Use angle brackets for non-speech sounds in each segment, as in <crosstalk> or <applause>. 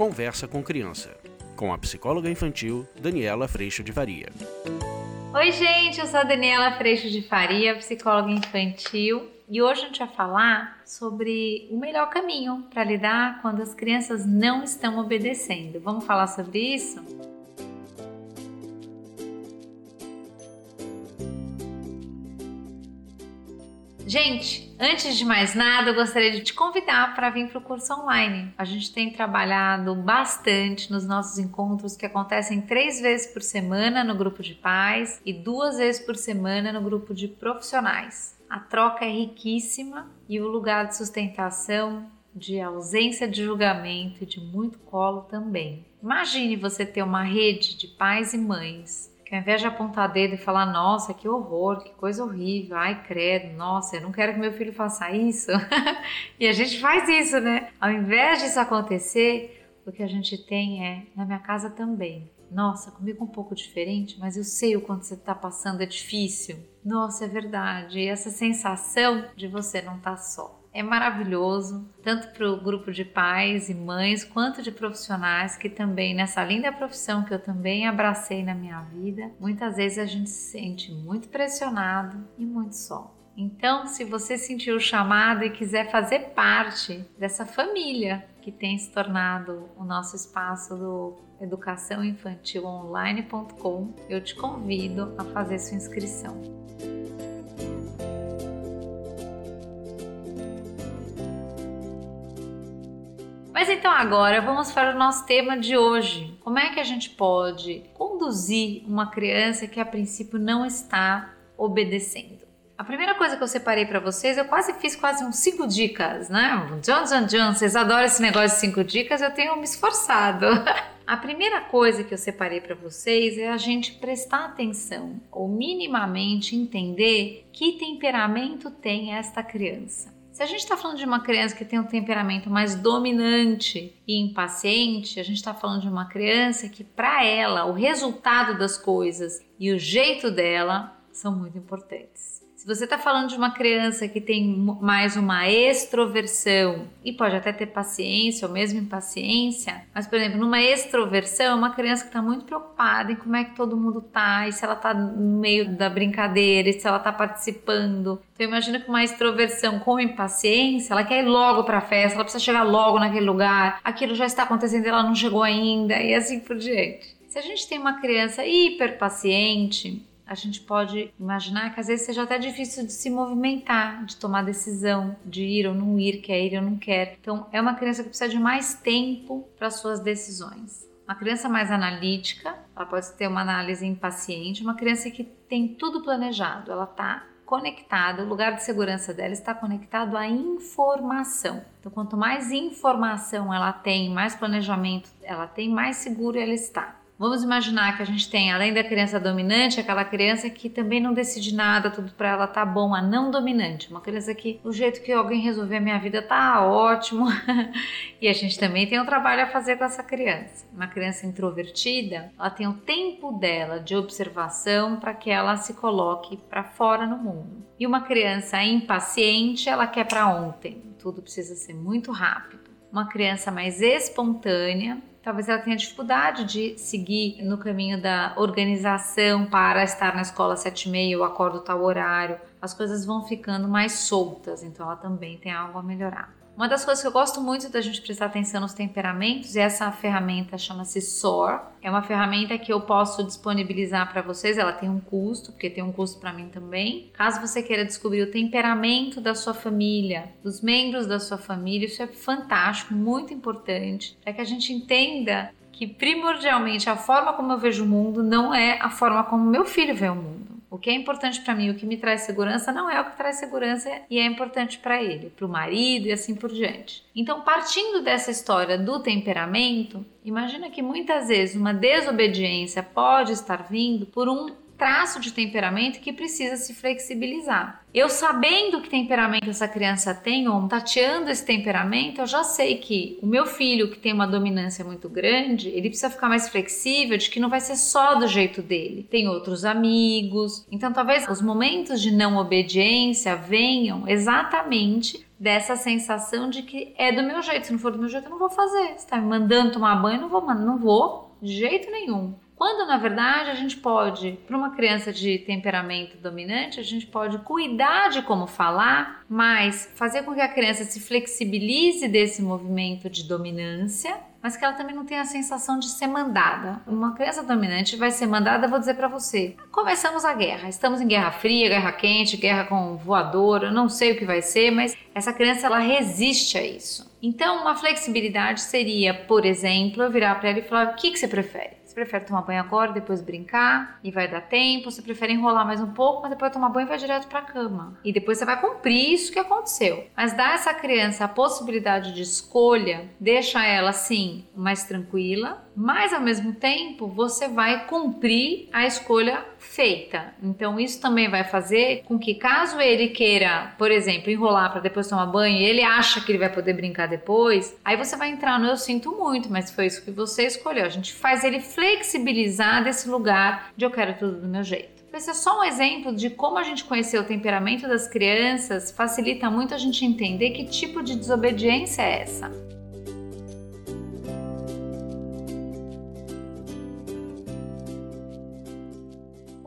Conversa com Criança, com a psicóloga infantil Daniela Freixo de Faria. Oi, gente, eu sou a Daniela Freixo de Faria, psicóloga infantil, e hoje a gente vai falar sobre o melhor caminho para lidar quando as crianças não estão obedecendo. Vamos falar sobre isso? Gente, antes de mais nada, eu gostaria de te convidar para vir para o curso online. A gente tem trabalhado bastante nos nossos encontros que acontecem três vezes por semana no grupo de pais e duas vezes por semana no grupo de profissionais. A troca é riquíssima e o lugar de sustentação, de ausência de julgamento e de muito colo também. Imagine você ter uma rede de pais e mães que ao invés de apontar dedo e falar, nossa, que horror, que coisa horrível, ai credo, nossa, eu não quero que meu filho faça isso. <laughs> e a gente faz isso, né? Ao invés disso acontecer, o que a gente tem é, na minha casa também. Nossa, comigo um pouco diferente, mas eu sei o quanto você está passando, é difícil. Nossa, é verdade. E essa sensação de você não estar tá só é maravilhoso, tanto para o grupo de pais e mães, quanto de profissionais que também, nessa linda profissão que eu também abracei na minha vida, muitas vezes a gente se sente muito pressionado e muito só. Então, se você sentiu o chamado e quiser fazer parte dessa família que tem se tornado o nosso espaço do educaçãoinfantilonline.com, eu te convido a fazer sua inscrição. Mas então agora vamos para o nosso tema de hoje. Como é que a gente pode conduzir uma criança que a princípio não está obedecendo? A primeira coisa que eu separei para vocês, eu quase fiz quase uns cinco dicas, né? John, John, John, vocês adoram esse negócio de cinco dicas, eu tenho me esforçado. <laughs> A primeira coisa que eu separei para vocês é a gente prestar atenção ou minimamente entender que temperamento tem esta criança. Se a gente está falando de uma criança que tem um temperamento mais dominante e impaciente, a gente está falando de uma criança que, para ela, o resultado das coisas e o jeito dela são muito importantes. Se você está falando de uma criança que tem mais uma extroversão e pode até ter paciência ou mesmo impaciência, mas, por exemplo, numa extroversão, é uma criança que está muito preocupada em como é que todo mundo tá e se ela está no meio da brincadeira e se ela está participando. Então, imagina que uma extroversão com impaciência, ela quer ir logo para a festa, ela precisa chegar logo naquele lugar, aquilo já está acontecendo, ela não chegou ainda e assim por diante. Se a gente tem uma criança hiperpaciente, a gente pode imaginar que às vezes seja até difícil de se movimentar, de tomar decisão, de ir ou não ir, quer ir ou não quer. Então, é uma criança que precisa de mais tempo para suas decisões. Uma criança mais analítica, ela pode ter uma análise impaciente, uma criança que tem tudo planejado, ela está conectada, o lugar de segurança dela está conectado à informação. Então, quanto mais informação ela tem, mais planejamento ela tem, mais seguro ela está. Vamos imaginar que a gente tem, além da criança dominante, aquela criança que também não decide nada, tudo para ela tá bom, a não dominante. Uma criança que, o jeito que alguém resolver a minha vida tá ótimo. <laughs> e a gente também tem um trabalho a fazer com essa criança. Uma criança introvertida, ela tem o tempo dela de observação para que ela se coloque para fora no mundo. E uma criança impaciente, ela quer para ontem. Tudo precisa ser muito rápido. Uma criança mais espontânea, talvez ela tenha dificuldade de seguir no caminho da organização para estar na escola às sete e meia, eu acordo tal horário. As coisas vão ficando mais soltas, então ela também tem algo a melhorar. Uma das coisas que eu gosto muito da gente prestar atenção nos temperamentos, e essa ferramenta chama-se SOAR. É uma ferramenta que eu posso disponibilizar para vocês, ela tem um custo, porque tem um custo para mim também. Caso você queira descobrir o temperamento da sua família, dos membros da sua família, isso é fantástico, muito importante, para que a gente entenda que primordialmente a forma como eu vejo o mundo não é a forma como meu filho vê o mundo. Que é importante para mim, o que me traz segurança, não é o que traz segurança e é importante para ele, para o marido e assim por diante. Então, partindo dessa história do temperamento, imagina que muitas vezes uma desobediência pode estar vindo por um traço de temperamento que precisa se flexibilizar. Eu sabendo que temperamento essa criança tem, ou tateando esse temperamento, eu já sei que o meu filho, que tem uma dominância muito grande, ele precisa ficar mais flexível, de que não vai ser só do jeito dele. Tem outros amigos. Então, talvez os momentos de não obediência venham exatamente dessa sensação de que é do meu jeito. Se não for do meu jeito, eu não vou fazer. Você tá me mandando tomar banho, não vou, não vou de jeito nenhum. Quando na verdade a gente pode, para uma criança de temperamento dominante, a gente pode cuidar de como falar, mas fazer com que a criança se flexibilize desse movimento de dominância, mas que ela também não tenha a sensação de ser mandada. Uma criança dominante vai ser mandada, vou dizer para você. Começamos a guerra. Estamos em guerra fria, guerra quente, guerra com voadora, não sei o que vai ser, mas essa criança ela resiste a isso. Então, uma flexibilidade seria, por exemplo, eu virar para ela e falar: "O que que você prefere?" Você prefere tomar banho agora, depois brincar e vai dar tempo? Você prefere enrolar mais um pouco, mas depois tomar banho e vai direto para a cama? E depois você vai cumprir isso que aconteceu. Mas dá essa criança a possibilidade de escolha, deixa ela assim mais tranquila, mas ao mesmo tempo você vai cumprir a escolha feita. Então isso também vai fazer com que caso ele queira, por exemplo, enrolar para depois tomar banho, e ele acha que ele vai poder brincar depois, aí você vai entrar no eu sinto muito, mas foi isso que você escolheu. A gente faz ele flexibilizar desse lugar de eu quero tudo do meu jeito. Esse é só um exemplo de como a gente conhecer o temperamento das crianças facilita muito a gente entender que tipo de desobediência é essa.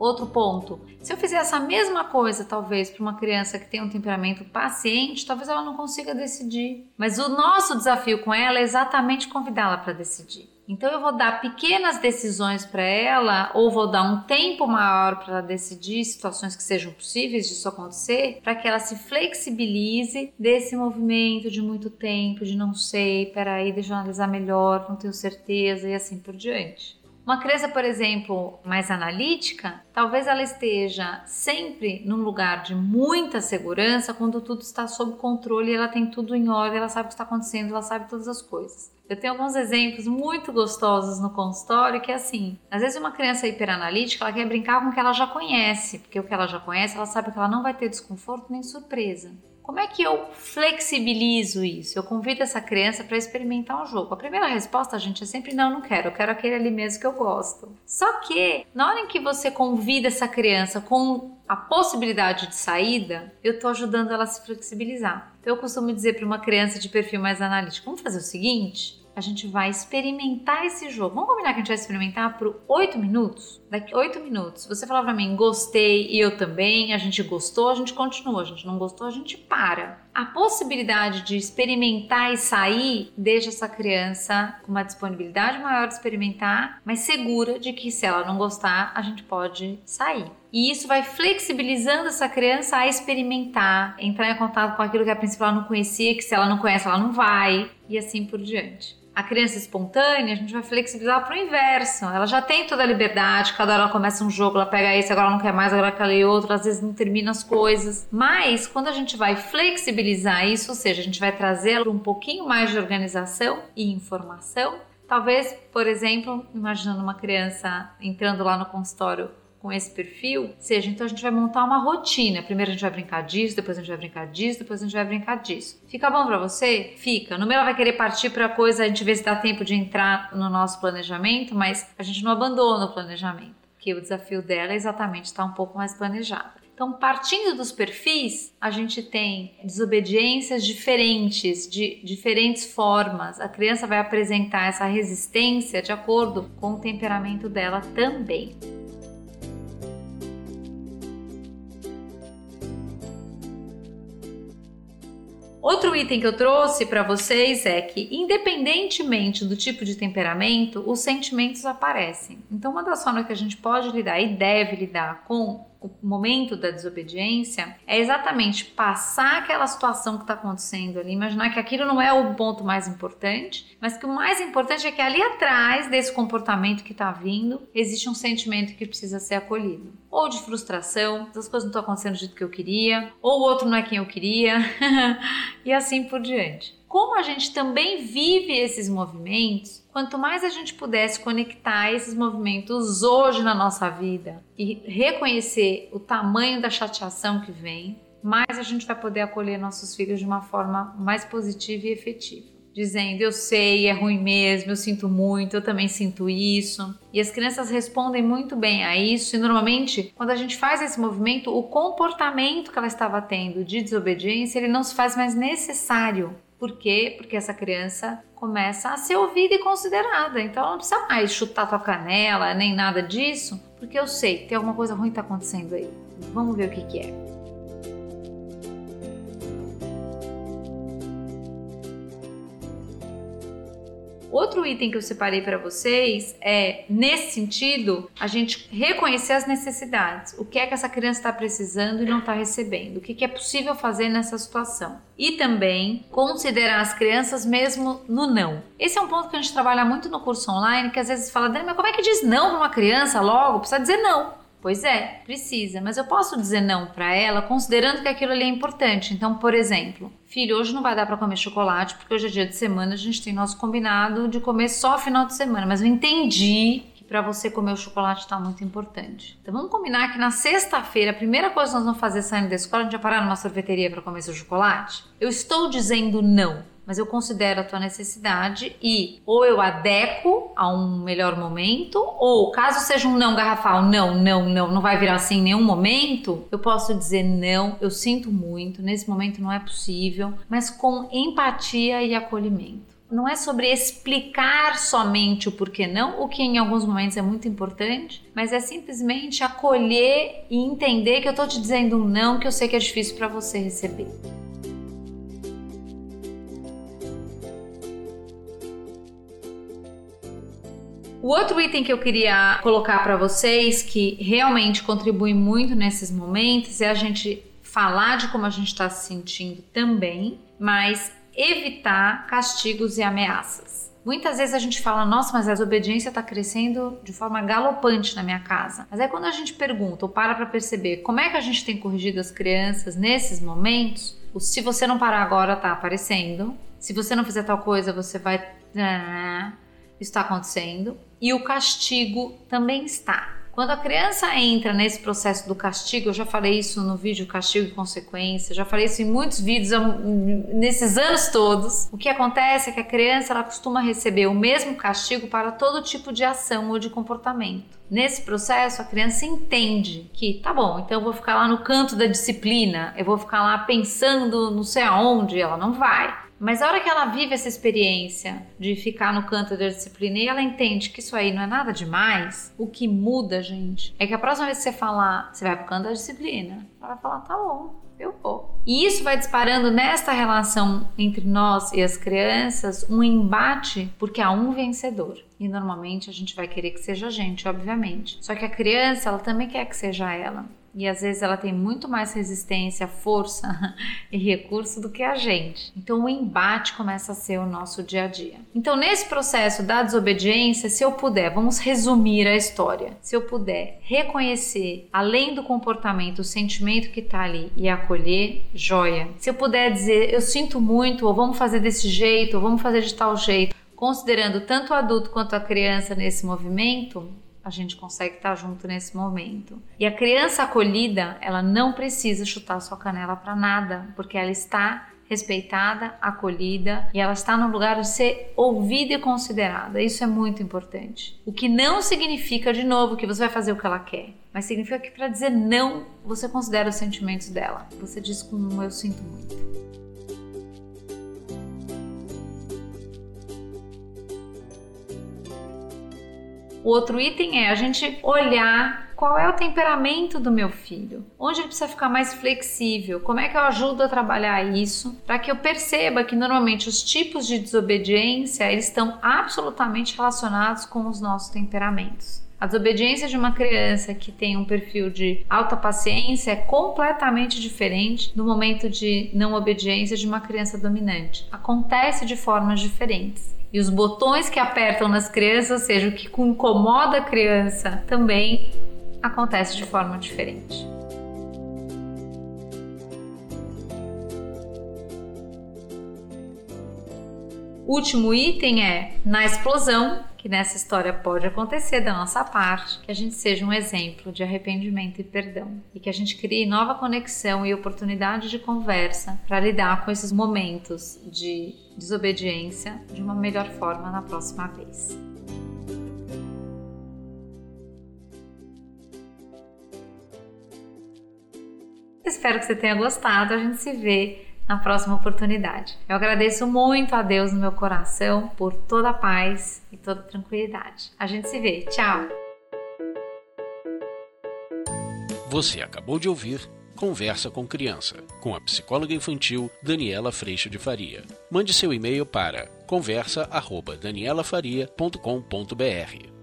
Outro ponto, se eu fizer essa mesma coisa, talvez, para uma criança que tem um temperamento paciente, talvez ela não consiga decidir. Mas o nosso desafio com ela é exatamente convidá-la para decidir. Então eu vou dar pequenas decisões para ela, ou vou dar um tempo maior para ela decidir situações que sejam possíveis disso acontecer, para que ela se flexibilize desse movimento de muito tempo, de não sei, peraí, deixa eu analisar melhor, não tenho certeza e assim por diante. Uma criança, por exemplo, mais analítica, talvez ela esteja sempre num lugar de muita segurança quando tudo está sob controle ela tem tudo em ordem, ela sabe o que está acontecendo, ela sabe todas as coisas. Eu tenho alguns exemplos muito gostosos no consultório que é assim, às vezes uma criança hiperanalítica, ela quer brincar com o que ela já conhece, porque o que ela já conhece, ela sabe que ela não vai ter desconforto nem surpresa. Como é que eu flexibilizo isso? Eu convido essa criança para experimentar um jogo. A primeira resposta, gente, é sempre não, não quero. Eu quero aquele ali mesmo que eu gosto. Só que na hora em que você convida essa criança com a possibilidade de saída, eu estou ajudando ela a se flexibilizar. Então eu costumo dizer para uma criança de perfil mais analítico: vamos fazer o seguinte? A gente vai experimentar esse jogo. Vamos combinar que a gente vai experimentar por 8 minutos? Daqui 8 minutos. Você falar para mim, gostei e eu também, a gente gostou, a gente continua, a gente não gostou, a gente para. A possibilidade de experimentar e sair deixa essa criança com uma disponibilidade maior de experimentar, mas segura de que se ela não gostar, a gente pode sair. E isso vai flexibilizando essa criança a experimentar, entrar em contato com aquilo que a princípio ela não conhecia, que se ela não conhece, ela não vai, e assim por diante a criança espontânea, a gente vai flexibilizar para o inverso. Ela já tem toda a liberdade, cada hora ela começa um jogo, ela pega esse, agora ela não quer mais, agora ela quer outro, às vezes não termina as coisas. Mas quando a gente vai flexibilizar isso, ou seja, a gente vai trazer um pouquinho mais de organização e informação, talvez, por exemplo, imaginando uma criança entrando lá no consultório com esse perfil, seja, então a gente vai montar uma rotina. Primeiro a gente vai brincar disso, depois a gente vai brincar disso, depois a gente vai brincar disso. Fica bom para você? Fica. No meio ela vai querer partir para coisa, a gente vê se dá tempo de entrar no nosso planejamento, mas a gente não abandona o planejamento, porque o desafio dela é exatamente estar um pouco mais planejada. Então, partindo dos perfis, a gente tem desobediências diferentes, de diferentes formas. A criança vai apresentar essa resistência de acordo com o temperamento dela também. Outro item que eu trouxe para vocês é que, independentemente do tipo de temperamento, os sentimentos aparecem. Então, uma das formas que a gente pode lidar e deve lidar com momento da desobediência é exatamente passar aquela situação que está acontecendo ali, imaginar que aquilo não é o ponto mais importante, mas que o mais importante é que ali atrás desse comportamento que está vindo existe um sentimento que precisa ser acolhido, ou de frustração, as coisas não estão acontecendo do jeito que eu queria, ou o outro não é quem eu queria, <laughs> e assim por diante. Como a gente também vive esses movimentos, Quanto mais a gente pudesse conectar esses movimentos hoje na nossa vida e reconhecer o tamanho da chateação que vem, mais a gente vai poder acolher nossos filhos de uma forma mais positiva e efetiva. dizendo eu sei, é ruim mesmo, eu sinto muito, eu também sinto isso. E as crianças respondem muito bem a isso, e normalmente, quando a gente faz esse movimento, o comportamento que ela estava tendo de desobediência, ele não se faz mais necessário. Por quê? Porque essa criança começa a ser ouvida e considerada. Então ela não precisa mais chutar tua canela, nem nada disso, porque eu sei que tem alguma coisa ruim que tá acontecendo aí. Vamos ver o que, que é. Outro item que eu separei para vocês é, nesse sentido, a gente reconhecer as necessidades. O que é que essa criança está precisando e não está recebendo? O que, que é possível fazer nessa situação? E também considerar as crianças mesmo no não. Esse é um ponto que a gente trabalha muito no curso online, que às vezes fala, Dani, mas como é que diz não para uma criança logo? Precisa dizer não. Pois é, precisa, mas eu posso dizer não para ela considerando que aquilo ali é importante. Então, por exemplo, filho, hoje não vai dar para comer chocolate porque hoje é dia de semana, a gente tem nosso combinado de comer só final de semana, mas eu entendi que para você comer o chocolate está muito importante. Então vamos combinar que na sexta-feira, a primeira coisa que nós vamos fazer saindo da escola, a gente vai parar numa sorveteria para comer seu chocolate? Eu estou dizendo não mas eu considero a tua necessidade e ou eu adequo a um melhor momento, ou caso seja um não garrafal, não, não, não, não vai virar assim em nenhum momento, eu posso dizer não, eu sinto muito, nesse momento não é possível, mas com empatia e acolhimento. Não é sobre explicar somente o porquê não, o que em alguns momentos é muito importante, mas é simplesmente acolher e entender que eu estou te dizendo um não que eu sei que é difícil para você receber. O outro item que eu queria colocar para vocês, que realmente contribui muito nesses momentos, é a gente falar de como a gente está se sentindo também, mas evitar castigos e ameaças. Muitas vezes a gente fala, nossa, mas a desobediência está crescendo de forma galopante na minha casa. Mas é quando a gente pergunta ou para para perceber como é que a gente tem corrigido as crianças nesses momentos, o se você não parar agora está aparecendo, se você não fizer tal coisa você vai. Ah, está acontecendo e o castigo também está. Quando a criança entra nesse processo do castigo, eu já falei isso no vídeo Castigo e Consequência, já falei isso em muitos vídeos nesses anos todos. O que acontece é que a criança ela costuma receber o mesmo castigo para todo tipo de ação ou de comportamento. Nesse processo, a criança entende que, tá bom, então eu vou ficar lá no canto da disciplina, eu vou ficar lá pensando não sei aonde, ela não vai. Mas a hora que ela vive essa experiência de ficar no canto da disciplina e ela entende que isso aí não é nada demais, o que muda, gente, é que a próxima vez que você falar, você vai pro canto da disciplina, ela vai falar, tá bom, eu vou. E isso vai disparando nesta relação entre nós e as crianças um embate, porque há um vencedor. E normalmente a gente vai querer que seja a gente, obviamente. Só que a criança, ela também quer que seja ela e às vezes ela tem muito mais resistência, força <laughs> e recurso do que a gente. Então o embate começa a ser o nosso dia a dia. Então nesse processo da desobediência, se eu puder, vamos resumir a história. Se eu puder reconhecer, além do comportamento, o sentimento que está ali e acolher, joia. Se eu puder dizer, eu sinto muito, ou vamos fazer desse jeito, ou vamos fazer de tal jeito, considerando tanto o adulto quanto a criança nesse movimento, a gente consegue estar junto nesse momento. E a criança acolhida, ela não precisa chutar sua canela para nada, porque ela está respeitada, acolhida e ela está no lugar de ser ouvida e considerada. Isso é muito importante. O que não significa, de novo, que você vai fazer o que ela quer, mas significa que para dizer não, você considera os sentimentos dela. Você diz com eu sinto muito. O outro item é a gente olhar qual é o temperamento do meu filho, onde ele precisa ficar mais flexível, como é que eu ajudo a trabalhar isso, para que eu perceba que normalmente os tipos de desobediência eles estão absolutamente relacionados com os nossos temperamentos. A desobediência de uma criança que tem um perfil de alta paciência é completamente diferente do momento de não obediência de uma criança dominante. Acontece de formas diferentes. E os botões que apertam nas crianças, ou seja, o que incomoda a criança, também acontece de forma diferente. último item é na explosão, que nessa história pode acontecer da nossa parte, que a gente seja um exemplo de arrependimento e perdão e que a gente crie nova conexão e oportunidade de conversa para lidar com esses momentos de desobediência de uma melhor forma na próxima vez. Espero que você tenha gostado. A gente se vê na próxima oportunidade. Eu agradeço muito a Deus no meu coração por toda a paz e toda a tranquilidade. A gente se vê. Tchau. Você acabou de ouvir Conversa com Criança, com a psicóloga infantil Daniela Freixo de Faria. Mande seu e-mail para conversa@danielafaria.com.br.